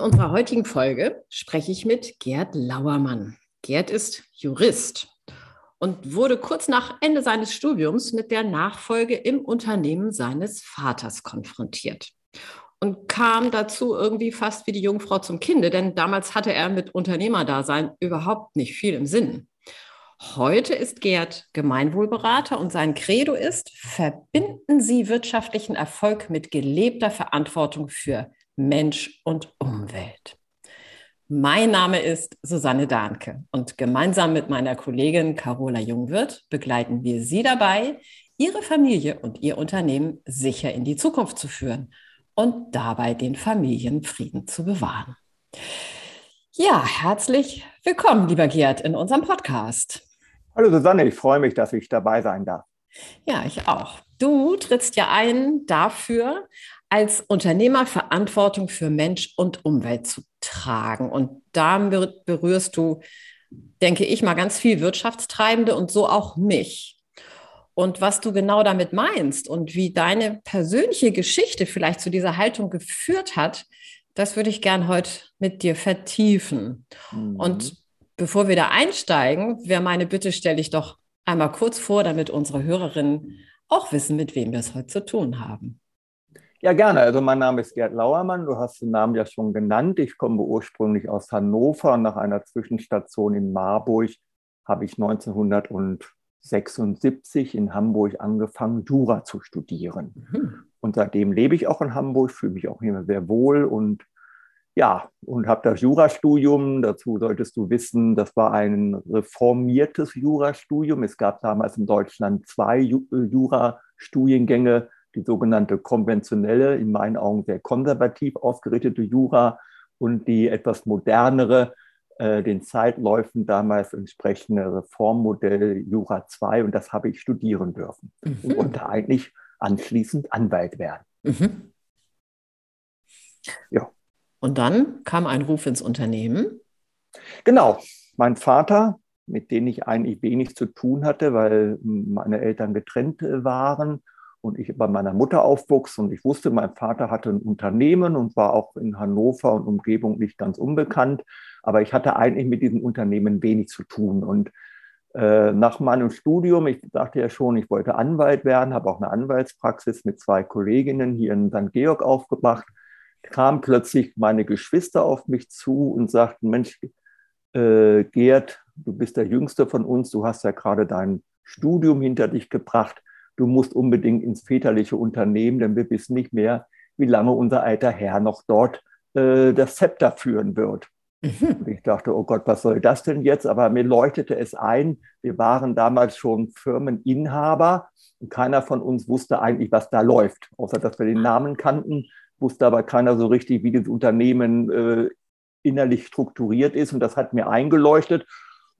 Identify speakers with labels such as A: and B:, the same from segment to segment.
A: Unserer heutigen Folge spreche ich mit Gerd Lauermann. Gerd ist Jurist und wurde kurz nach Ende seines Studiums mit der Nachfolge im Unternehmen seines Vaters konfrontiert und kam dazu irgendwie fast wie die Jungfrau zum Kinde, denn damals hatte er mit Unternehmerdasein überhaupt nicht viel im Sinn. Heute ist Gerd Gemeinwohlberater und sein Credo ist, verbinden Sie wirtschaftlichen Erfolg mit gelebter Verantwortung für Mensch und Umwelt. Mein Name ist Susanne Dahnke und gemeinsam mit meiner Kollegin Carola Jungwirth begleiten wir Sie dabei, Ihre Familie und Ihr Unternehmen sicher in die Zukunft zu führen und dabei den Familienfrieden zu bewahren. Ja, herzlich willkommen, lieber Gerd, in unserem Podcast.
B: Hallo Susanne, ich freue mich, dass ich dabei sein darf.
A: Ja, ich auch. Du trittst ja ein dafür, als Unternehmer Verantwortung für Mensch und Umwelt zu tragen. Und da berührst du, denke ich mal, ganz viel Wirtschaftstreibende und so auch mich. Und was du genau damit meinst und wie deine persönliche Geschichte vielleicht zu dieser Haltung geführt hat, das würde ich gern heute mit dir vertiefen. Mhm. Und bevor wir da einsteigen, wäre meine Bitte, stelle ich doch einmal kurz vor, damit unsere Hörerinnen auch wissen, mit wem wir es heute zu tun haben.
B: Ja, gerne. Also mein Name ist Gerd Lauermann. Du hast den Namen ja schon genannt. Ich komme ursprünglich aus Hannover. Nach einer Zwischenstation in Marburg habe ich 1976 in Hamburg angefangen, Jura zu studieren. Mhm. Und seitdem lebe ich auch in Hamburg, fühle mich auch immer sehr wohl und ja, und habe das Jurastudium. Dazu solltest du wissen, das war ein reformiertes Jurastudium. Es gab damals in Deutschland zwei Jurastudiengänge die sogenannte konventionelle, in meinen Augen sehr konservativ ausgerichtete Jura und die etwas modernere, äh, den Zeitläufen damals entsprechende Reformmodell Jura 2 und das habe ich studieren dürfen mhm. und konnte eigentlich anschließend Anwalt werden. Mhm.
A: Ja. Und dann kam ein Ruf ins Unternehmen.
B: Genau. Mein Vater, mit dem ich eigentlich wenig zu tun hatte, weil meine Eltern getrennt äh, waren und ich bei meiner Mutter aufwuchs und ich wusste, mein Vater hatte ein Unternehmen und war auch in Hannover und Umgebung nicht ganz unbekannt, aber ich hatte eigentlich mit diesem Unternehmen wenig zu tun und äh, nach meinem Studium, ich sagte ja schon, ich wollte Anwalt werden, habe auch eine Anwaltspraxis mit zwei Kolleginnen hier in St. Georg aufgemacht, kam plötzlich meine Geschwister auf mich zu und sagten, Mensch, äh, Gerd, du bist der Jüngste von uns, du hast ja gerade dein Studium hinter dich gebracht du musst unbedingt ins väterliche Unternehmen, denn wir wissen nicht mehr, wie lange unser alter Herr noch dort äh, das Zepter führen wird. Mhm. Und ich dachte, oh Gott, was soll das denn jetzt? Aber mir leuchtete es ein, wir waren damals schon Firmeninhaber und keiner von uns wusste eigentlich, was da läuft. Außer dass wir den Namen kannten, wusste aber keiner so richtig, wie das Unternehmen äh, innerlich strukturiert ist. Und das hat mir eingeleuchtet.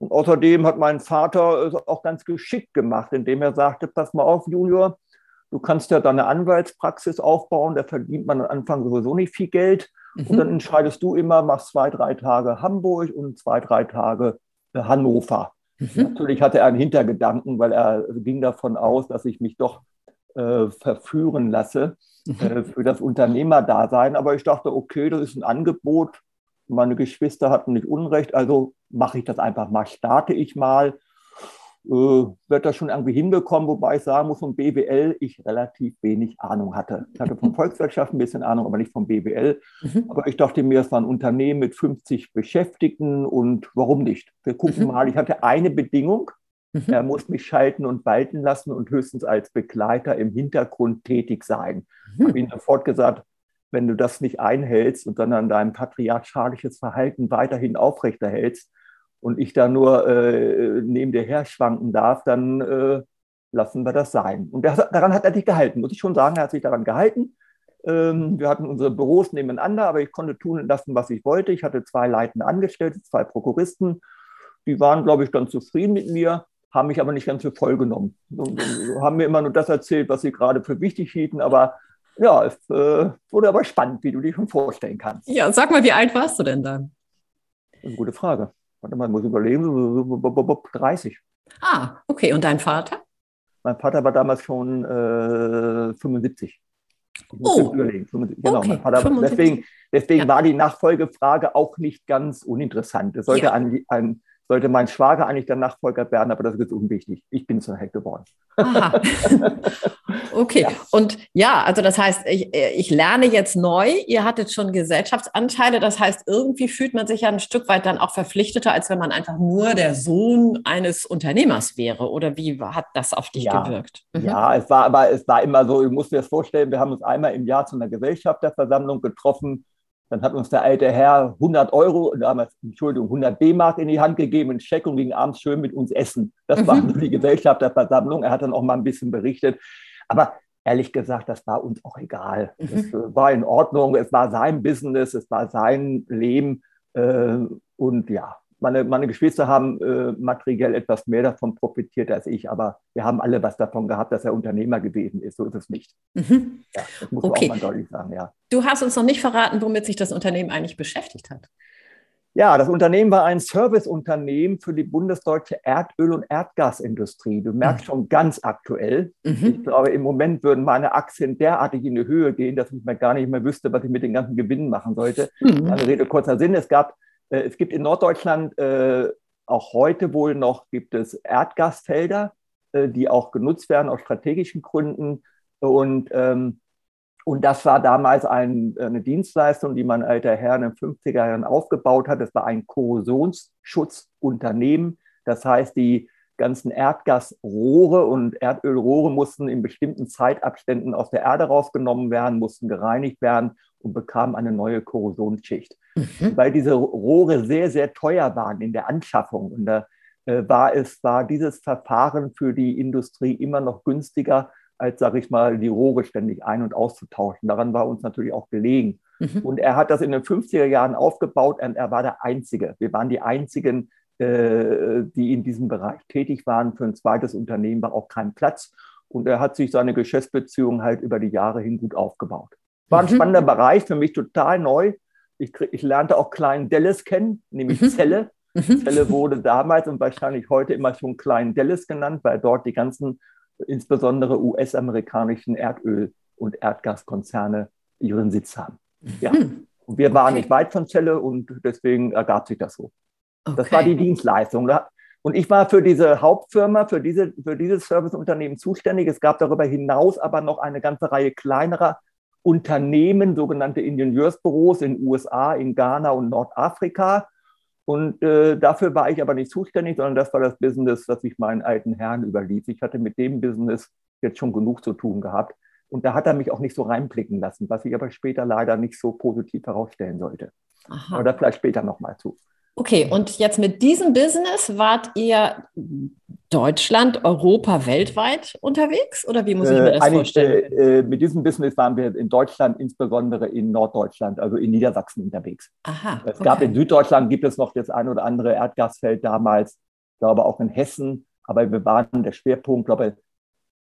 B: Und außerdem hat mein Vater es auch ganz geschickt gemacht, indem er sagte, pass mal auf, Junior, du kannst ja deine Anwaltspraxis aufbauen, da verdient man am Anfang sowieso nicht viel Geld. Mhm. Und dann entscheidest du immer, machst zwei, drei Tage Hamburg und zwei, drei Tage äh, Hannover. Mhm. Natürlich hatte er einen Hintergedanken, weil er ging davon aus, dass ich mich doch äh, verführen lasse mhm. äh, für das Unternehmerdasein. Aber ich dachte, okay, das ist ein Angebot, meine Geschwister hatten nicht Unrecht, also mache ich das einfach mal, starte ich mal. Äh, wird das schon irgendwie hinbekommen, wobei ich sagen muss, vom BWL ich relativ wenig Ahnung hatte. Ich hatte von Volkswirtschaft ein bisschen Ahnung, aber nicht vom BWL. Mhm. Aber ich dachte mir, es war ein Unternehmen mit 50 Beschäftigten und warum nicht? Wir gucken mhm. mal. Ich hatte eine Bedingung. Mhm. Er muss mich schalten und walten lassen und höchstens als Begleiter im Hintergrund tätig sein. Ich mhm. habe ihm sofort gesagt, wenn du das nicht einhältst und dann an deinem patriarchalisches Verhalten weiterhin aufrechterhältst und ich da nur äh, neben dir her schwanken darf, dann äh, lassen wir das sein. Und das, daran hat er sich gehalten, muss ich schon sagen, er hat sich daran gehalten. Ähm, wir hatten unsere Büros nebeneinander, aber ich konnte tun und lassen, was ich wollte. Ich hatte zwei leitende Angestellte, zwei Prokuristen. Die waren, glaube ich, ganz zufrieden mit mir, haben mich aber nicht ganz für voll genommen. Und, und haben mir immer nur das erzählt, was sie gerade für wichtig hielten. Aber ja, es äh, wurde aber spannend, wie du dich schon vorstellen kannst.
A: Ja, sag mal, wie alt warst du denn dann?
B: Eine gute Frage. Warte mal, muss ich überlegen. 30.
A: Ah, okay. Und dein Vater?
B: Mein Vater war damals schon äh, 75.
A: Oh, überlegen.
B: Genau, okay. Vater, deswegen, deswegen ja. war die Nachfolgefrage auch nicht ganz uninteressant. Es sollte ja. ein, ein, sollte mein Schwager eigentlich der Nachfolger werden, aber das ist unwichtig. Ich bin zur Heck geworden. Aha.
A: Okay, ja. und ja, also das heißt, ich, ich lerne jetzt neu, ihr hattet schon Gesellschaftsanteile, das heißt, irgendwie fühlt man sich ja ein Stück weit dann auch verpflichteter, als wenn man einfach nur der Sohn eines Unternehmers wäre. Oder wie hat das auf dich
B: ja.
A: gewirkt?
B: Mhm. Ja, es war aber es war immer so, ich muss mir das vorstellen, wir haben uns einmal im Jahr zu einer Gesellschafterversammlung getroffen dann hat uns der alte Herr 100 Euro, damals, Entschuldigung, 100 D-Mark in die Hand gegeben, einen Scheck und ging abends schön mit uns essen. Das mhm. war die Gesellschafterversammlung. Er hat dann auch mal ein bisschen berichtet. Aber ehrlich gesagt, das war uns auch egal. Mhm. Es äh, war in Ordnung. Es war sein Business, es war sein Leben. Äh, und ja, meine, meine Geschwister haben äh, materiell etwas mehr davon profitiert als ich, aber wir haben alle was davon gehabt, dass er Unternehmer gewesen ist. So ist es nicht. Mhm.
A: Ja, das muss okay. man auch mal deutlich sagen, ja. Du hast uns noch nicht verraten, womit sich das Unternehmen eigentlich beschäftigt hat.
B: Ja, das Unternehmen war ein Serviceunternehmen für die bundesdeutsche Erdöl- und Erdgasindustrie. Du merkst mhm. schon ganz aktuell. Mhm. Ich glaube, im Moment würden meine Aktien derartig in die Höhe gehen, dass ich mir gar nicht mehr wüsste, was ich mit den ganzen Gewinnen machen sollte. Mhm. Lange Rede, kurzer Sinn. Es gab es gibt in Norddeutschland äh, auch heute wohl noch gibt es Erdgasfelder, äh, die auch genutzt werden aus strategischen Gründen. Und, ähm, und das war damals ein, eine Dienstleistung, die mein alter Herr in den 50er Jahren aufgebaut hat. Das war ein Korrosionsschutzunternehmen. Das heißt, die ganzen Erdgasrohre und Erdölrohre mussten in bestimmten Zeitabständen aus der Erde rausgenommen werden, mussten gereinigt werden und bekamen eine neue Korrosionsschicht. Mhm. Weil diese Rohre sehr, sehr teuer waren in der Anschaffung. Und da äh, war es, war dieses Verfahren für die Industrie immer noch günstiger, als, sage ich mal, die Rohre ständig ein- und auszutauschen. Daran war uns natürlich auch gelegen. Mhm. Und er hat das in den 50er Jahren aufgebaut und er war der Einzige. Wir waren die Einzigen, äh, die in diesem Bereich tätig waren. Für ein zweites Unternehmen war auch kein Platz. Und er hat sich seine Geschäftsbeziehungen halt über die Jahre hin gut aufgebaut. War ein mhm. spannender Bereich, für mich total neu. Ich, ich lernte auch Klein Dallas kennen, nämlich mhm. Zelle. Mhm. Zelle wurde damals und wahrscheinlich heute immer schon Klein Dallas genannt, weil dort die ganzen, insbesondere US-amerikanischen Erdöl- und Erdgaskonzerne ihren Sitz haben. Ja. Mhm. Und wir waren okay. nicht weit von Zelle und deswegen ergab sich das so. Okay. Das war die Dienstleistung. Und ich war für diese Hauptfirma, für, diese, für dieses Serviceunternehmen zuständig. Es gab darüber hinaus aber noch eine ganze Reihe kleinerer Unternehmen, sogenannte Ingenieursbüros in USA, in Ghana und Nordafrika. Und äh, dafür war ich aber nicht zuständig, sondern das war das Business, das ich meinen alten Herrn überließ. Ich hatte mit dem Business jetzt schon genug zu tun gehabt. Und da hat er mich auch nicht so reinblicken lassen, was ich aber später leider nicht so positiv herausstellen sollte. Aha. Aber da vielleicht später nochmal zu.
A: Okay, und jetzt mit diesem Business wart ihr Deutschland, Europa, weltweit unterwegs? Oder wie muss ich mir das äh, vorstellen?
B: Äh, mit diesem Business waren wir in Deutschland, insbesondere in Norddeutschland, also in Niedersachsen unterwegs. Aha, es gab in Süddeutschland, gibt es noch das ein oder andere Erdgasfeld damals, ich glaube auch in Hessen, aber wir waren der Schwerpunkt, glaube ich,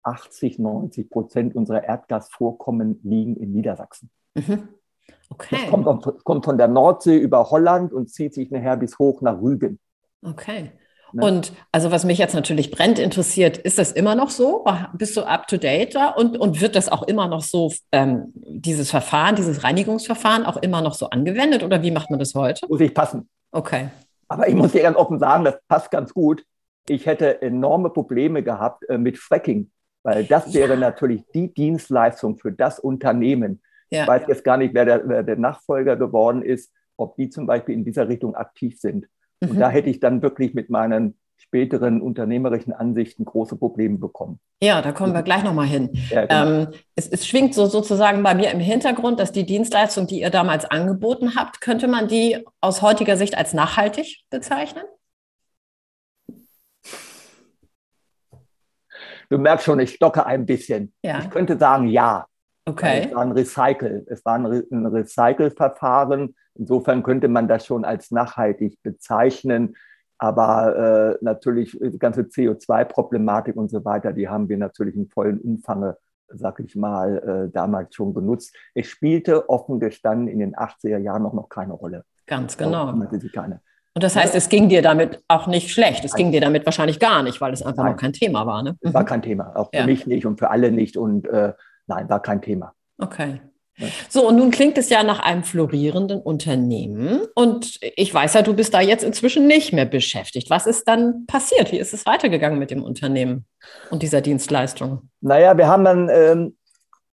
B: 80, 90 Prozent unserer Erdgasvorkommen liegen in Niedersachsen. Mhm. Okay. Das kommt, kommt, von der Nordsee über Holland und zieht sich nachher bis hoch nach Rügen.
A: Okay. Ne? Und also was mich jetzt natürlich brennt interessiert, ist das immer noch so? Bist du up to date da? Und, und wird das auch immer noch so, ähm, dieses Verfahren, dieses Reinigungsverfahren auch immer noch so angewendet oder wie macht man das heute?
B: Muss ich passen.
A: Okay.
B: Aber ich muss dir ganz offen sagen, das passt ganz gut. Ich hätte enorme Probleme gehabt äh, mit Fracking, weil das wäre natürlich die Dienstleistung für das Unternehmen, ja. Ich weiß jetzt gar nicht, wer der, wer der, Nachfolger geworden ist, ob die zum Beispiel in dieser Richtung aktiv sind. Mhm. Und da hätte ich dann wirklich mit meinen späteren unternehmerischen Ansichten große Probleme bekommen.
A: Ja, da kommen wir gleich nochmal hin. Ja, genau. ähm, es, es, schwingt so sozusagen bei mir im Hintergrund, dass die Dienstleistung, die ihr damals angeboten habt, könnte man die aus heutiger Sicht als nachhaltig bezeichnen?
B: Du merkst schon, ich stocke ein bisschen. Ja. Ich könnte sagen, ja. Okay. Es war ein Recycle, es war ein, Re ein Recycle-Verfahren. Insofern könnte man das schon als nachhaltig bezeichnen. Aber äh, natürlich die ganze CO2-Problematik und so weiter, die haben wir natürlich in vollen Umfange, sag ich mal, äh, damals schon benutzt. Es spielte offen gestanden in den 80er Jahren noch, noch keine Rolle.
A: Ganz genau. Keine. Und das heißt, es ging dir damit auch nicht schlecht. Es ging dir damit wahrscheinlich gar nicht, weil es einfach nein. noch kein Thema war. Ne?
B: Es war mhm. kein Thema, auch für ja. mich nicht und für alle nicht. Und äh, nein, war kein Thema.
A: Okay. So, und nun klingt es ja nach einem florierenden Unternehmen. Und ich weiß ja, du bist da jetzt inzwischen nicht mehr beschäftigt. Was ist dann passiert? Wie ist es weitergegangen mit dem Unternehmen und dieser Dienstleistung?
B: Naja, wir haben dann, ähm,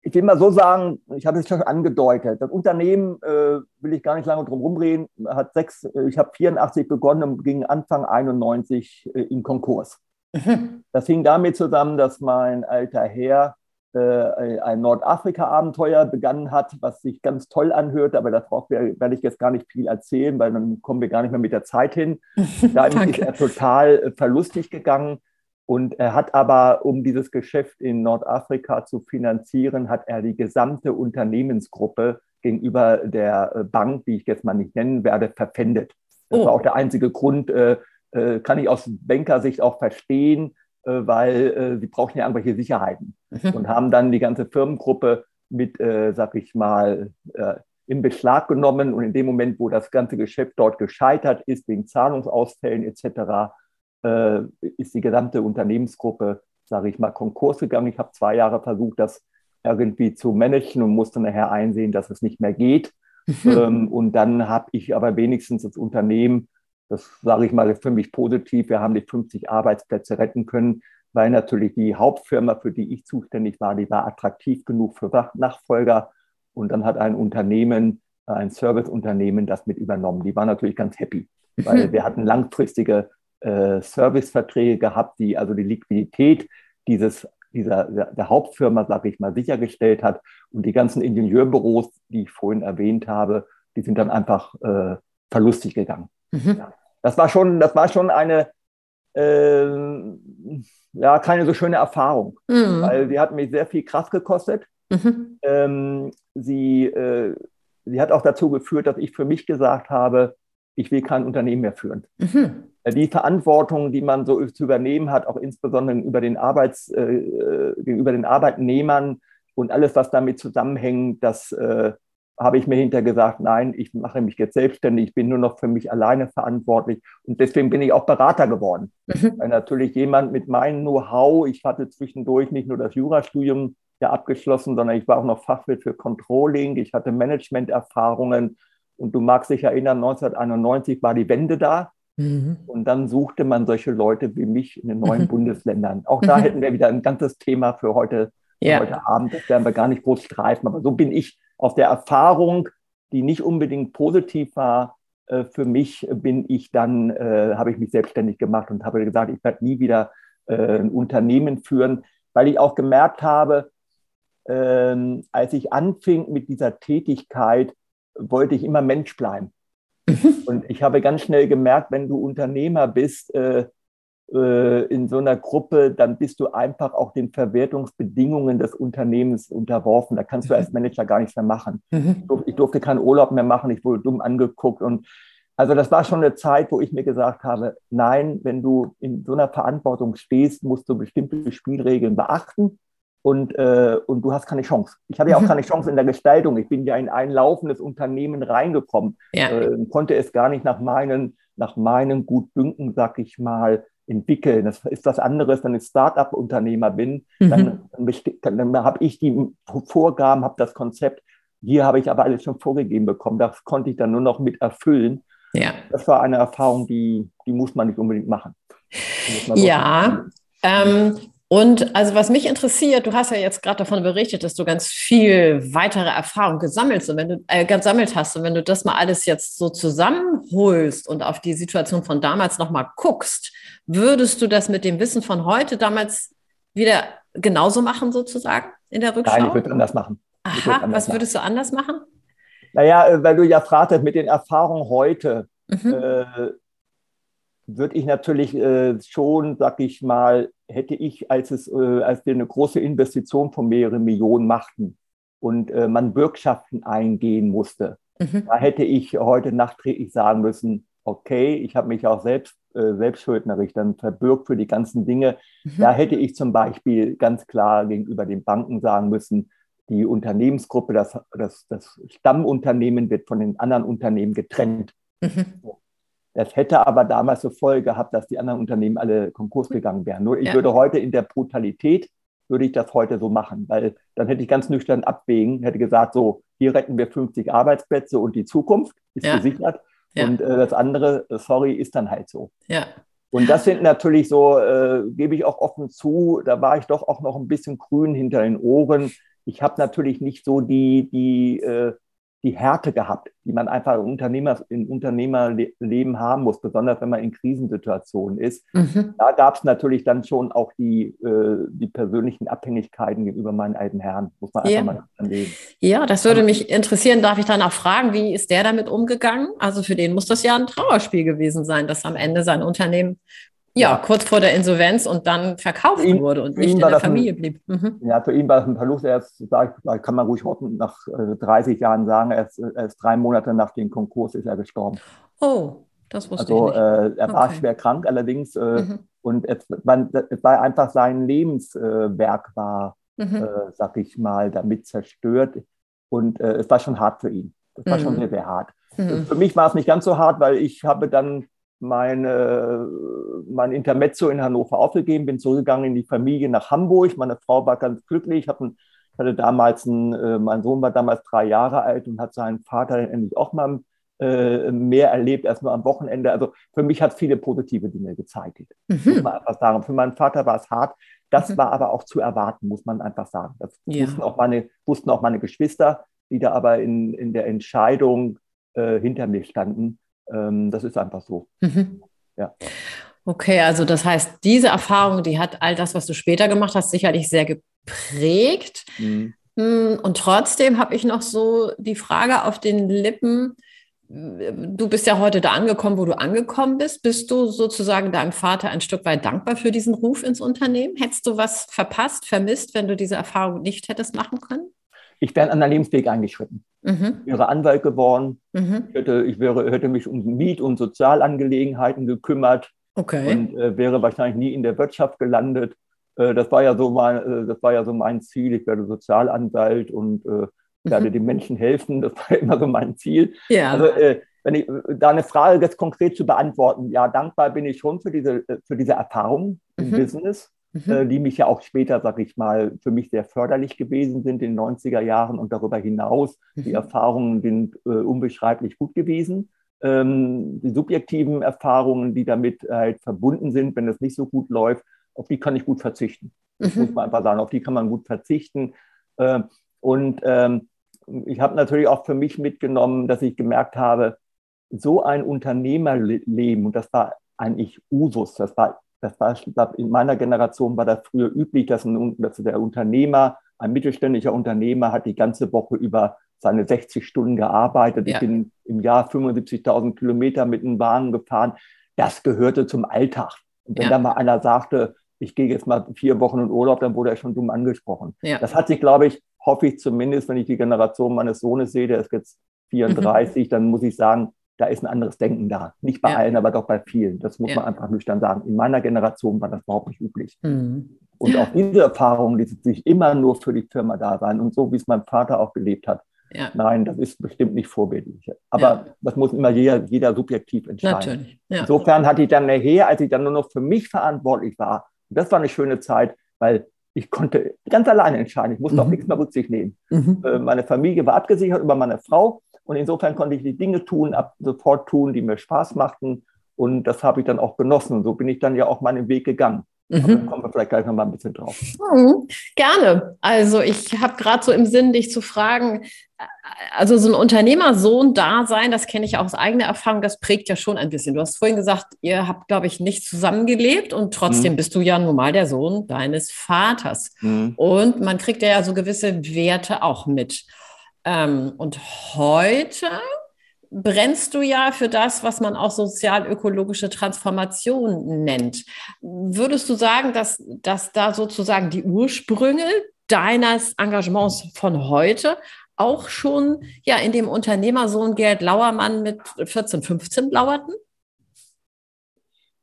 B: ich will mal so sagen, ich habe es schon angedeutet, das Unternehmen, äh, will ich gar nicht lange drum rumreden, hat sechs, äh, ich habe 84 begonnen und ging Anfang 91 äh, in Konkurs. Mhm. Das hing damit zusammen, dass mein alter Herr ein Nordafrika-Abenteuer begangen hat, was sich ganz toll anhört, aber darauf werde ich jetzt gar nicht viel erzählen, weil dann kommen wir gar nicht mehr mit der Zeit hin. Da ist er total äh, verlustig gegangen. Und er hat aber, um dieses Geschäft in Nordafrika zu finanzieren, hat er die gesamte Unternehmensgruppe gegenüber der äh, Bank, die ich jetzt mal nicht nennen werde, verpfändet. Das oh. war auch der einzige Grund, äh, kann ich aus Bankersicht auch verstehen, äh, weil äh, sie brauchen ja irgendwelche Sicherheiten mhm. und haben dann die ganze Firmengruppe mit, äh, sag ich mal, äh, in Beschlag genommen. Und in dem Moment, wo das ganze Geschäft dort gescheitert ist, wegen Zahlungsausfällen etc., äh, ist die gesamte Unternehmensgruppe, sage ich mal, Konkurs gegangen. Ich habe zwei Jahre versucht, das irgendwie zu managen und musste nachher einsehen, dass es nicht mehr geht. Mhm. Ähm, und dann habe ich aber wenigstens das Unternehmen das sage ich mal für mich positiv. Wir haben die 50 Arbeitsplätze retten können, weil natürlich die Hauptfirma, für die ich zuständig war, die war attraktiv genug für Nachfolger. Und dann hat ein Unternehmen, ein Serviceunternehmen das mit übernommen. Die waren natürlich ganz happy, weil wir hatten langfristige äh, Serviceverträge gehabt, die also die Liquidität dieses dieser, der Hauptfirma, sage ich mal, sichergestellt hat. Und die ganzen Ingenieurbüros, die ich vorhin erwähnt habe, die sind dann einfach äh, verlustig gegangen. Mhm. Ja. Das war schon, das war schon eine, äh, ja, keine so schöne Erfahrung, mhm. weil sie hat mich sehr viel Kraft gekostet. Mhm. Ähm, sie, äh, sie hat auch dazu geführt, dass ich für mich gesagt habe, ich will kein Unternehmen mehr führen. Mhm. Die Verantwortung, die man so zu übernehmen hat, auch insbesondere über den Arbeits, äh, gegenüber den Arbeitnehmern und alles, was damit zusammenhängt, das äh, habe ich mir hinterher gesagt, nein, ich mache mich jetzt selbstständig, ich bin nur noch für mich alleine verantwortlich. Und deswegen bin ich auch Berater geworden. Mhm. Weil natürlich jemand mit meinem Know-how, ich hatte zwischendurch nicht nur das Jurastudium ja abgeschlossen, sondern ich war auch noch Fachwirt für Controlling, ich hatte Managementerfahrungen. Und du magst dich erinnern, 1991 war die Wende da. Mhm. Und dann suchte man solche Leute wie mich in den neuen mhm. Bundesländern. Auch da mhm. hätten wir wieder ein ganzes Thema für heute, für ja. heute Abend. Das werden wir gar nicht groß streifen. Aber so bin ich aus der Erfahrung, die nicht unbedingt positiv war, äh, für mich bin ich dann, äh, habe ich mich selbstständig gemacht und habe gesagt, ich werde nie wieder äh, ein Unternehmen führen, weil ich auch gemerkt habe, ähm, als ich anfing mit dieser Tätigkeit, wollte ich immer Mensch bleiben. Mhm. Und ich habe ganz schnell gemerkt, wenn du Unternehmer bist, äh, in so einer Gruppe, dann bist du einfach auch den Verwertungsbedingungen des Unternehmens unterworfen. Da kannst du als mhm. Manager gar nichts mehr machen. Mhm. Ich durfte keinen Urlaub mehr machen, ich wurde dumm angeguckt und also das war schon eine Zeit, wo ich mir gesagt habe, nein, wenn du in so einer Verantwortung stehst, musst du bestimmte Spielregeln beachten und, äh, und du hast keine Chance. Ich hatte ja auch mhm. keine Chance in der Gestaltung. Ich bin ja in ein laufendes Unternehmen reingekommen, ja. äh, konnte es gar nicht nach meinen, nach meinen Gutdünken, sag ich mal, entwickeln. Das ist was anderes, wenn ich Start-up-Unternehmer bin. Mhm. Dann, dann, habe ich die Vorgaben, habe das Konzept. Hier habe ich aber alles schon vorgegeben bekommen. Das konnte ich dann nur noch mit erfüllen. Ja. Das war eine Erfahrung, die, die muss man nicht unbedingt machen.
A: Ja, ähm, und also was mich interessiert, du hast ja jetzt gerade davon berichtet, dass du ganz viel weitere Erfahrung gesammelt und wenn du äh, gesammelt hast und wenn du das mal alles jetzt so zusammenholst und auf die Situation von damals nochmal guckst, würdest du das mit dem Wissen von heute damals wieder genauso machen sozusagen in der Rückschau?
B: Nein, ich würde anders machen.
A: Aha, anders was würdest machen. du anders machen?
B: Naja, äh, weil du ja fragtest mit den Erfahrungen heute. Mhm. Äh, würde ich natürlich äh, schon, sag ich mal, hätte ich, als, es, äh, als wir eine große Investition von mehreren Millionen machten, und äh, man Bürgschaften eingehen musste. Mhm. Da hätte ich heute nachträglich sagen müssen, okay, ich habe mich auch selbst äh, selbstschuldnerig dann verbürgt für die ganzen Dinge. Mhm. Da hätte ich zum Beispiel ganz klar gegenüber den Banken sagen müssen, die Unternehmensgruppe, das, das, das Stammunternehmen wird von den anderen Unternehmen getrennt. Mhm. Das hätte aber damals zur Folge gehabt, dass die anderen Unternehmen alle Konkurs gegangen wären. Nur ich ja. würde heute in der Brutalität, würde ich das heute so machen, weil dann hätte ich ganz nüchtern abwägen, hätte gesagt, so, hier retten wir 50 Arbeitsplätze und die Zukunft ist ja. gesichert. Ja. Und äh, das andere, äh, sorry, ist dann halt so.
A: Ja.
B: Und das sind natürlich so, äh, gebe ich auch offen zu, da war ich doch auch noch ein bisschen grün hinter den Ohren. Ich habe natürlich nicht so die, die äh, die Härte gehabt, die man einfach im, Unternehmer, im Unternehmerleben haben muss, besonders wenn man in Krisensituationen ist. Mhm. Da gab es natürlich dann schon auch die, äh, die persönlichen Abhängigkeiten gegenüber meinen alten Herren, muss man
A: ja. einfach mal anlegen. Ja, das würde mich interessieren. Darf ich danach fragen, wie ist der damit umgegangen? Also für den muss das ja ein Trauerspiel gewesen sein, dass am Ende sein Unternehmen ja, kurz vor der Insolvenz und dann verkauft ihn, wurde und nicht in der Familie ein, blieb.
B: Mhm. Ja, für ihn war es ein Verlust. Er ist, kann man ruhig hoffen, nach 30 äh, Jahren sagen, er ist, er ist, drei Monate nach dem Konkurs ist er gestorben.
A: Oh, das wusste
B: also,
A: ich nicht.
B: Äh, er war schwer krank allerdings äh, mhm. und es, man, es war einfach sein Lebenswerk äh, war, mhm. Äh, sag ich mal, damit zerstört und äh, es war schon hart für ihn. Das war schon mhm. sehr, sehr hart. Mhm. Für mich war es nicht ganz so hart, weil ich habe dann meine, mein Intermezzo in Hannover aufgegeben, bin zurückgegangen in die Familie nach Hamburg. Meine Frau war ganz glücklich, hatte, hatte damals einen, äh, mein Sohn war damals drei Jahre alt und hat seinen Vater dann endlich auch mal äh, mehr erlebt, erst nur am Wochenende. Also für mich hat viele positive Dinge gezeigt. Mhm. Muss man einfach sagen. Für meinen Vater war es hart. Das mhm. war aber auch zu erwarten, muss man einfach sagen. Das ja. wussten, auch meine, wussten auch meine Geschwister, die da aber in, in der Entscheidung äh, hinter mir standen. Ähm, das ist einfach so. Mhm.
A: Ja. Okay, also das heißt, diese Erfahrung, die hat all das, was du später gemacht hast, sicherlich sehr geprägt. Mhm. Hm, und trotzdem habe ich noch so die Frage auf den Lippen, du bist ja heute da angekommen, wo du angekommen bist. Bist du sozusagen deinem Vater ein Stück weit dankbar für diesen Ruf ins Unternehmen? Hättest du was verpasst, vermisst, wenn du diese Erfahrung nicht hättest machen können?
B: Ich wäre einen anderen Lebensweg eingeschritten. Mhm. Ich wäre Anwalt geworden. Mhm. Ich, hätte, ich wäre, hätte mich um Miet- und Sozialangelegenheiten gekümmert. Okay. Und äh, wäre wahrscheinlich nie in der Wirtschaft gelandet. Äh, das, war ja so mein, äh, das war ja so mein Ziel. Ich werde Sozialanwalt und äh, werde mhm. den Menschen helfen. Das war immer so mein Ziel. Ja. Also, äh, wenn ich da eine Frage jetzt konkret zu beantworten, ja, dankbar bin ich schon für diese, äh, für diese Erfahrung im mhm. Business mhm. äh, die mich ja auch später, sag ich mal, für mich sehr förderlich gewesen sind in den 90er Jahren und darüber hinaus. Mhm. Die Erfahrungen sind äh, unbeschreiblich gut gewesen. Ähm, die subjektiven Erfahrungen, die damit halt verbunden sind, wenn es nicht so gut läuft, auf die kann ich gut verzichten. Das mhm. muss man einfach sagen, auf die kann man gut verzichten. Äh, und ähm, ich habe natürlich auch für mich mitgenommen, dass ich gemerkt habe, so ein Unternehmerleben, und das war eigentlich Usus, das war das war, in meiner Generation war das früher üblich, dass, ein, dass der Unternehmer, ein mittelständischer Unternehmer, hat die ganze Woche über seine 60 Stunden gearbeitet. Ja. Ich bin im Jahr 75.000 Kilometer mit einem Wagen gefahren. Das gehörte zum Alltag. Und wenn ja. da mal einer sagte, ich gehe jetzt mal vier Wochen in Urlaub, dann wurde er schon dumm angesprochen. Ja. Das hat sich, glaube ich, hoffe ich zumindest, wenn ich die Generation meines Sohnes sehe, der ist jetzt 34, mhm. dann muss ich sagen, da ist ein anderes Denken da. Nicht bei ja. allen, aber doch bei vielen. Das muss ja. man einfach nüchtern sagen. In meiner Generation war das überhaupt nicht üblich. Mhm. Und auch diese Erfahrung, die sich immer nur für die Firma da sein und so, wie es mein Vater auch gelebt hat. Ja. Nein, das ist bestimmt nicht vorbildlich. Aber das muss immer jeder, jeder subjektiv entscheiden. Natürlich. Insofern hatte ich dann nachher, als ich dann nur noch für mich verantwortlich war, und das war eine schöne Zeit, weil ich konnte ganz alleine entscheiden. Ich musste mhm. auf nichts mehr Rücksicht nehmen. Mhm. Äh, meine Familie war abgesichert über meine Frau. Und insofern konnte ich die Dinge tun, ab sofort tun, die mir Spaß machten. Und das habe ich dann auch genossen. Und so bin ich dann ja auch meinen Weg gegangen. Mhm. Kommen wir vielleicht gleich noch mal ein bisschen drauf.
A: Mhm, gerne. Also ich habe gerade so im Sinn, dich zu fragen, also so ein Unternehmersohn-Dasein, das kenne ich auch aus eigener Erfahrung, das prägt ja schon ein bisschen. Du hast vorhin gesagt, ihr habt, glaube ich, nicht zusammengelebt und trotzdem mhm. bist du ja nun mal der Sohn deines Vaters. Mhm. Und man kriegt ja so gewisse Werte auch mit. Ähm, und heute brennst du ja für das, was man auch sozial-ökologische Transformation nennt. Würdest du sagen, dass, dass da sozusagen die Ursprünge deines Engagements von heute auch schon ja in dem Unternehmersohn Gerd Lauermann mit 14, 15 lauerten?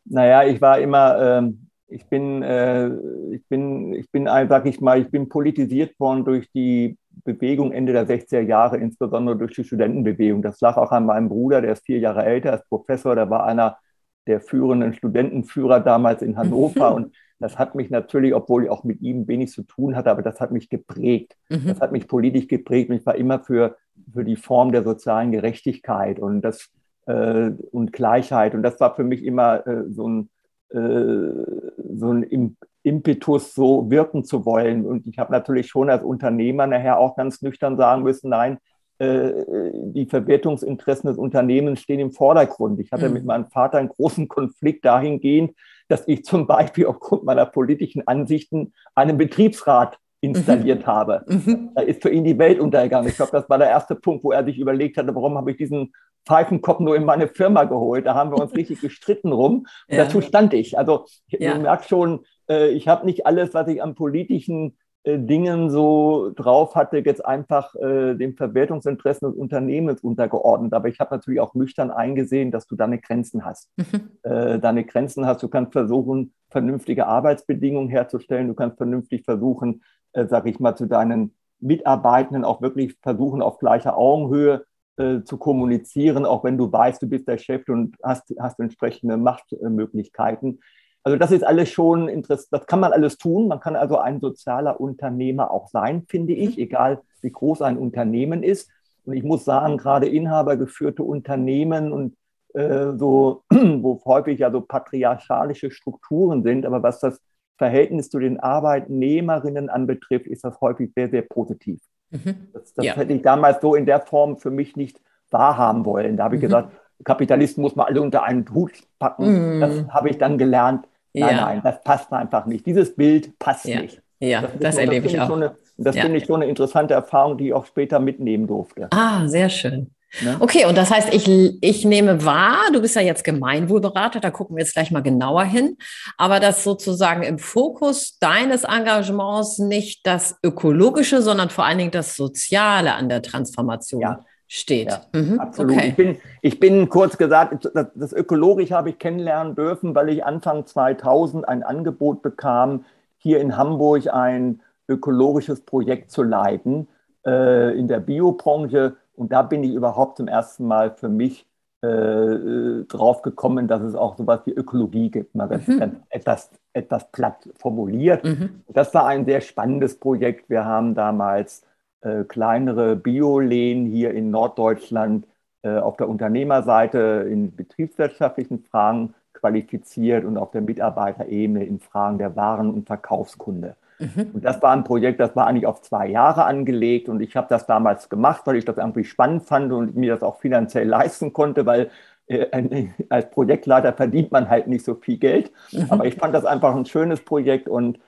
B: Naja, ich war immer, ähm, ich bin, äh, ich bin, ich bin, sag ich mal, ich bin politisiert worden durch die Bewegung Ende der 60er Jahre, insbesondere durch die Studentenbewegung. Das lag auch an meinem Bruder, der ist vier Jahre älter, ist Professor, der war einer der führenden Studentenführer damals in Hannover. und das hat mich natürlich, obwohl ich auch mit ihm wenig zu tun hatte, aber das hat mich geprägt. Mhm. Das hat mich politisch geprägt und ich war immer für, für die Form der sozialen Gerechtigkeit und, das, äh, und Gleichheit. Und das war für mich immer äh, so ein, so ein Impetus, so wirken zu wollen. Und ich habe natürlich schon als Unternehmer nachher auch ganz nüchtern sagen müssen, nein, äh, die Verwertungsinteressen des Unternehmens stehen im Vordergrund. Ich hatte mhm. mit meinem Vater einen großen Konflikt dahingehend, dass ich zum Beispiel aufgrund meiner politischen Ansichten einen Betriebsrat installiert mhm. habe. Mhm. Da ist für ihn die Welt untergegangen. Ich glaube, das war der erste Punkt, wo er sich überlegt hatte, warum habe ich diesen Pfeifenkopf nur in meine Firma geholt. Da haben wir uns richtig gestritten rum. Und ja. dazu stand ich. Also ja. du merkst schon, äh, ich habe nicht alles, was ich am politischen äh, Dingen so drauf hatte, jetzt einfach äh, den Verwertungsinteressen des Unternehmens untergeordnet. Aber ich habe natürlich auch nüchtern eingesehen, dass du deine Grenzen hast. Mhm. Äh, deine Grenzen hast. Du kannst versuchen, vernünftige Arbeitsbedingungen herzustellen. Du kannst vernünftig versuchen, äh, sage ich mal, zu deinen Mitarbeitenden auch wirklich versuchen, auf gleicher Augenhöhe äh, zu kommunizieren, auch wenn du weißt, du bist der Chef und hast, hast entsprechende Machtmöglichkeiten. Also das ist alles schon interessant. Das kann man alles tun. Man kann also ein sozialer Unternehmer auch sein, finde ich, mhm. egal wie groß ein Unternehmen ist. Und ich muss sagen, gerade inhabergeführte Unternehmen und äh, so, wo häufig ja so patriarchalische Strukturen sind, aber was das Verhältnis zu den Arbeitnehmerinnen anbetrifft, ist das häufig sehr, sehr positiv. Mhm. Das, das ja. hätte ich damals so in der Form für mich nicht wahrhaben wollen. Da habe ich mhm. gesagt, Kapitalisten muss man alle unter einen Hut packen. Mhm. Das habe ich dann gelernt. Nein, ja. nein, das passt einfach nicht. Dieses Bild passt
A: ja.
B: nicht.
A: Ja, das, das erlebe ich auch.
B: So eine, das finde ich so eine interessante Erfahrung, die ich auch später mitnehmen durfte.
A: Ah, sehr schön. Ne? Okay, und das heißt, ich, ich nehme wahr, du bist ja jetzt Gemeinwohlberater, da gucken wir jetzt gleich mal genauer hin, aber dass sozusagen im Fokus deines Engagements nicht das Ökologische, sondern vor allen Dingen das Soziale an der Transformation ja steht. Ja,
B: mhm, absolut. Okay. Ich, bin, ich bin kurz gesagt, das, das Ökologische habe ich kennenlernen dürfen, weil ich Anfang 2000 ein Angebot bekam, hier in Hamburg ein ökologisches Projekt zu leiten äh, in der Biobranche. Und da bin ich überhaupt zum ersten Mal für mich äh, drauf gekommen, dass es auch sowas wie Ökologie gibt. Mal ganz, mhm. ganz etwas, etwas platt formuliert. Mhm. Das war ein sehr spannendes Projekt. Wir haben damals äh, kleinere Biolehen hier in Norddeutschland äh, auf der Unternehmerseite in betriebswirtschaftlichen Fragen qualifiziert und auf der Mitarbeiterebene in Fragen der Waren- und Verkaufskunde. Mhm. Und das war ein Projekt, das war eigentlich auf zwei Jahre angelegt und ich habe das damals gemacht, weil ich das irgendwie spannend fand und mir das auch finanziell leisten konnte, weil äh, als Projektleiter verdient man halt nicht so viel Geld. Mhm. Aber ich fand das einfach ein schönes Projekt und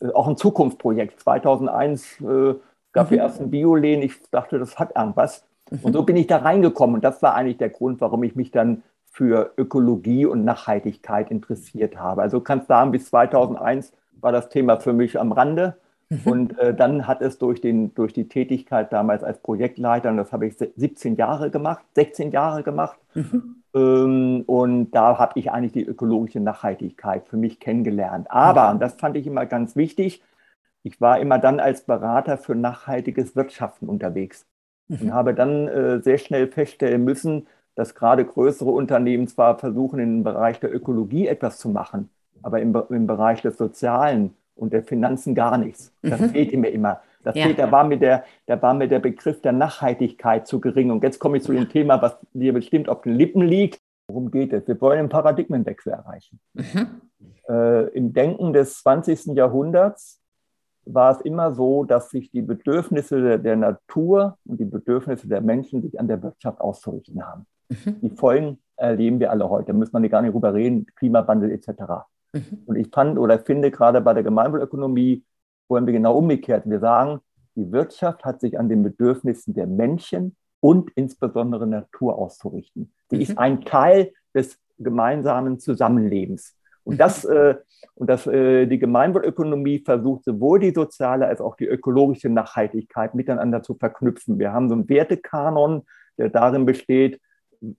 B: äh, auch ein Zukunftsprojekt. 2001 äh, gab mhm. die ersten Biolehen. Ich dachte, das hat irgendwas. Mhm. Und so bin ich da reingekommen. Und das war eigentlich der Grund, warum ich mich dann für Ökologie und Nachhaltigkeit interessiert habe. Also kannst sagen, bis 2001 war das Thema für mich am Rande. Mhm. Und äh, dann hat es durch, den, durch die Tätigkeit damals als Projektleiter, und das habe ich 17 Jahre gemacht, 16 Jahre gemacht. Mhm. Ähm, und da habe ich eigentlich die ökologische Nachhaltigkeit für mich kennengelernt. Aber, und das fand ich immer ganz wichtig, ich war immer dann als Berater für nachhaltiges Wirtschaften unterwegs mhm. und habe dann äh, sehr schnell feststellen müssen, dass gerade größere Unternehmen zwar versuchen, im Bereich der Ökologie etwas zu machen, aber im, im Bereich des Sozialen und der Finanzen gar nichts. Das mhm. fehlte mir immer. Das ja. fehlt, da, war mir der, da war mir der Begriff der Nachhaltigkeit zu gering. Und jetzt komme ich zu dem Thema, was dir bestimmt auf den Lippen liegt. Worum geht es? Wir wollen einen Paradigmenwechsel erreichen. Mhm. Äh, Im Denken des 20. Jahrhunderts war es immer so, dass sich die Bedürfnisse der, der Natur und die Bedürfnisse der Menschen sich an der Wirtschaft auszurichten haben. Mhm. Die Folgen erleben wir alle heute, da muss man gar nicht drüber reden, Klimawandel etc. Mhm. Und ich fand oder finde gerade bei der Gemeinwohlökonomie wollen wir genau umgekehrt. Wir sagen, die Wirtschaft hat sich an den Bedürfnissen der Menschen und insbesondere Natur auszurichten. Die mhm. ist ein Teil des gemeinsamen Zusammenlebens. Und das, äh, und das, äh, die Gemeinwohlökonomie versucht sowohl die soziale als auch die ökologische Nachhaltigkeit miteinander zu verknüpfen. Wir haben so einen Wertekanon, der darin besteht,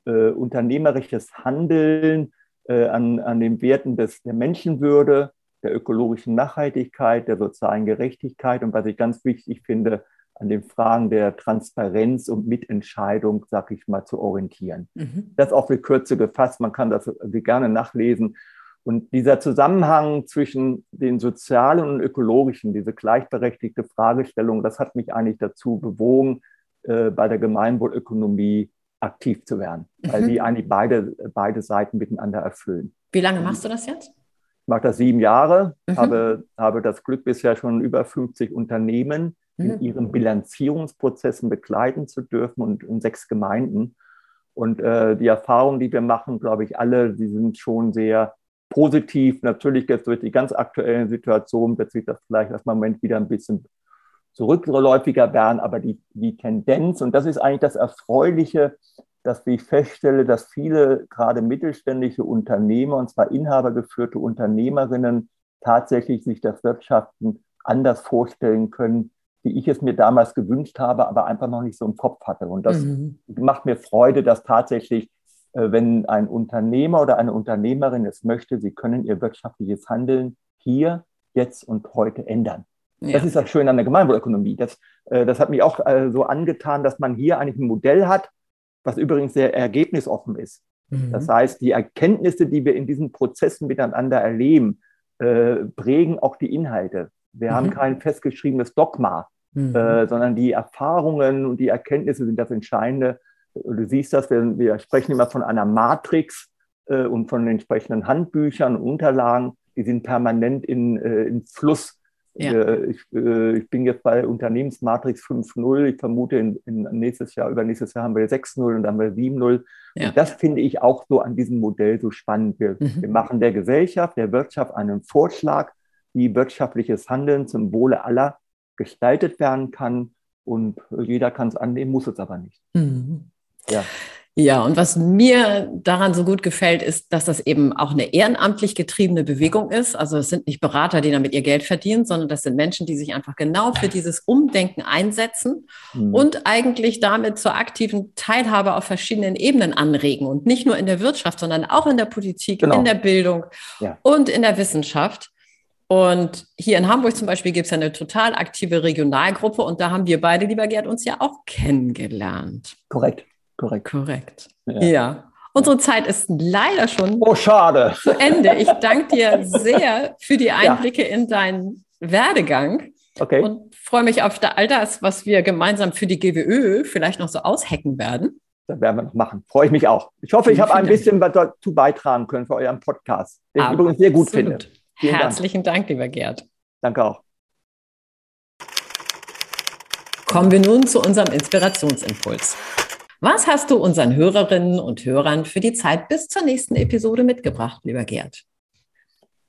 B: äh, unternehmerisches Handeln äh, an, an den Werten des, der Menschenwürde, der ökologischen Nachhaltigkeit, der sozialen Gerechtigkeit und was ich ganz wichtig finde, an den Fragen der Transparenz und Mitentscheidung, sag ich mal, zu orientieren. Mhm. Das auch für Kürze gefasst, man kann das gerne nachlesen. Und dieser Zusammenhang zwischen den sozialen und ökologischen, diese gleichberechtigte Fragestellung, das hat mich eigentlich dazu bewogen, äh, bei der Gemeinwohlökonomie aktiv zu werden, mhm. weil die eigentlich beide, beide Seiten miteinander erfüllen.
A: Wie lange machst du das jetzt?
B: Ich mache das sieben Jahre, mhm. habe, habe das Glück, bisher schon über 50 Unternehmen in mhm. ihren Bilanzierungsprozessen begleiten zu dürfen und in sechs Gemeinden. Und äh, die Erfahrungen, die wir machen, glaube ich, alle, die sind schon sehr positiv. Natürlich jetzt durch die ganz aktuellen Situationen wird sich das vielleicht erstmal im Moment wieder ein bisschen zurückläufiger werden, aber die, die Tendenz, und das ist eigentlich das Erfreuliche, dass ich feststelle, dass viele gerade mittelständische Unternehmer, und zwar inhabergeführte Unternehmerinnen, tatsächlich sich das Wirtschaften anders vorstellen können, wie ich es mir damals gewünscht habe, aber einfach noch nicht so im Kopf hatte. Und das mhm. macht mir Freude, dass tatsächlich, äh, wenn ein Unternehmer oder eine Unternehmerin es möchte, sie können ihr wirtschaftliches Handeln hier, jetzt und heute ändern. Ja. Das ist das Schöne an der Gemeinwohlökonomie. Das, äh, das hat mich auch äh, so angetan, dass man hier eigentlich ein Modell hat, was übrigens sehr ergebnisoffen ist. Mhm. Das heißt, die Erkenntnisse, die wir in diesen Prozessen miteinander erleben, prägen auch die Inhalte. Wir mhm. haben kein festgeschriebenes Dogma, mhm. äh, sondern die Erfahrungen und die Erkenntnisse sind das Entscheidende. Du siehst das, wir, wir sprechen immer von einer Matrix äh, und von entsprechenden Handbüchern und Unterlagen, die sind permanent in, äh, in Fluss. Ja. Ich, äh, ich, bin jetzt bei Unternehmensmatrix 5.0. Ich vermute, in, in nächstes Jahr, übernächstes Jahr haben wir 6.0 und dann haben wir 7.0. Ja. Und das finde ich auch so an diesem Modell so spannend. Wir, mhm. wir machen der Gesellschaft, der Wirtschaft einen Vorschlag wie wirtschaftliches Handeln zum Wohle aller gestaltet werden kann. Und jeder kann es annehmen, muss es aber nicht.
A: Mhm. Ja. Ja, und was mir daran so gut gefällt, ist, dass das eben auch eine ehrenamtlich getriebene Bewegung ist. Also es sind nicht Berater, die damit ihr Geld verdienen, sondern das sind Menschen, die sich einfach genau für dieses Umdenken einsetzen mhm. und eigentlich damit zur aktiven Teilhabe auf verschiedenen Ebenen anregen. Und nicht nur in der Wirtschaft, sondern auch in der Politik, genau. in der Bildung ja. und in der Wissenschaft. Und hier in Hamburg zum Beispiel gibt es ja eine total aktive Regionalgruppe und da haben wir beide, lieber Gerd, uns ja auch kennengelernt.
B: Korrekt, korrekt.
A: Korrekt. Ja. ja. Unsere Zeit ist leider schon
B: oh, schade.
A: zu Ende. Ich danke dir sehr für die Einblicke ja. in deinen Werdegang.
B: Okay.
A: Und freue mich auf all das, was wir gemeinsam für die GWÖ vielleicht noch so aushacken werden.
B: Das werden wir noch machen. Freue ich mich auch. Ich hoffe, ich habe ein bisschen was dazu beitragen können für euren Podcast, den ich übrigens sehr gut finde.
A: Vielen Herzlichen Dank. Dank, lieber Gerd.
B: Danke auch.
A: Kommen wir nun zu unserem Inspirationsimpuls. Was hast du unseren Hörerinnen und Hörern für die Zeit bis zur nächsten Episode mitgebracht, lieber Gerd?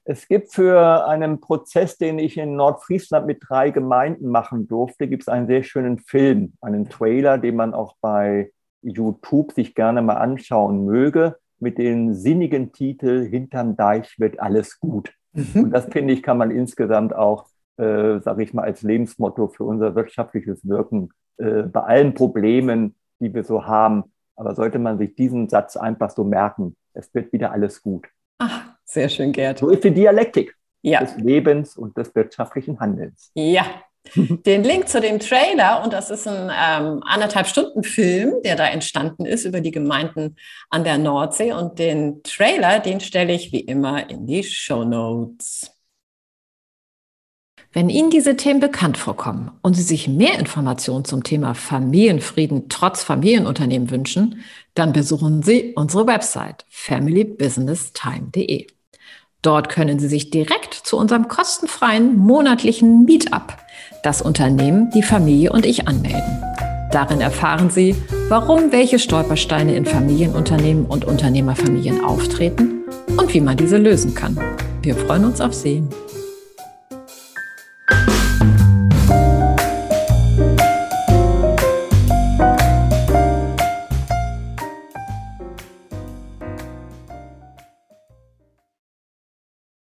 B: Es gibt für einen Prozess, den ich in Nordfriesland mit drei Gemeinden machen durfte, gibt es einen sehr schönen Film, einen Trailer, den man auch bei YouTube sich gerne mal anschauen möge, mit dem sinnigen Titel Hinterm Deich wird alles gut. Mhm. Und das finde ich, kann man insgesamt auch, äh, sage ich mal, als Lebensmotto für unser wirtschaftliches Wirken äh, bei allen Problemen, die wir so haben. Aber sollte man sich diesen Satz einfach so merken, es wird wieder alles gut.
A: Ach, sehr schön, Gerd.
B: So ist die Dialektik ja. des Lebens und des wirtschaftlichen Handelns.
A: Ja, den Link zu dem Trailer, und das ist ein ähm, anderthalb Stunden Film, der da entstanden ist über die Gemeinden an der Nordsee. Und den Trailer, den stelle ich wie immer in die Show Notes. Wenn Ihnen diese Themen bekannt vorkommen und Sie sich mehr Informationen zum Thema Familienfrieden trotz Familienunternehmen wünschen, dann besuchen Sie unsere Website familybusinesstime.de. Dort können Sie sich direkt zu unserem kostenfreien monatlichen Meetup das Unternehmen, die Familie und ich anmelden. Darin erfahren Sie, warum welche Stolpersteine in Familienunternehmen und Unternehmerfamilien auftreten und wie man diese lösen kann. Wir freuen uns auf Sie.